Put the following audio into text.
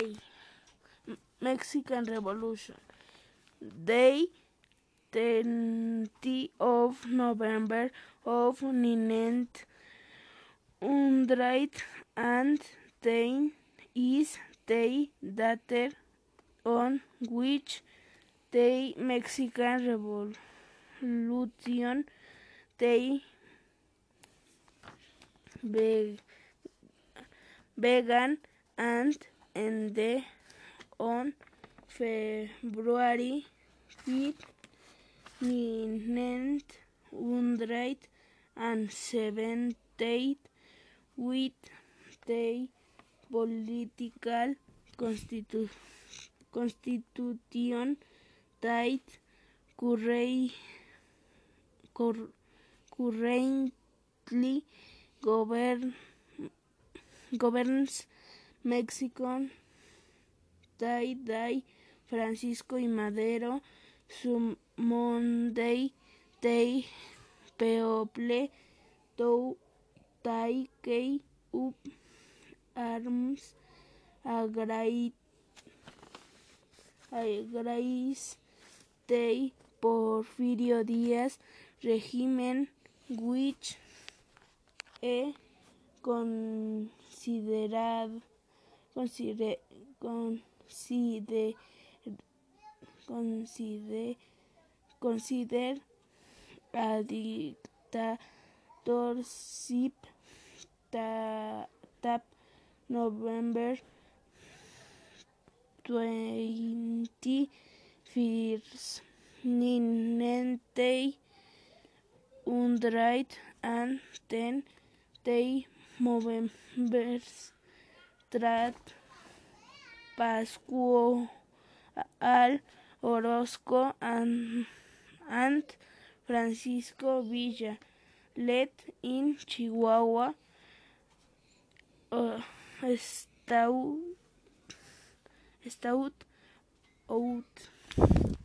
Day, Mexican Revolution. Day 10 of November of 1900 and ten is the date on which the Mexican Revolution they began and ended on February 5, 1978 with the political constitu constitution that currently govern, governs Mexico. Day Day Francisco y Madero su Day People to take up arms against Grace Day Porfirio Díaz Regimen which e considerado consider, consider, consider, consider a dictatorship tap November 20 first ninety hundred and ten day November Strat Pascual Orozco and, Francisco Villa led in Chihuahua uh, stout, stout out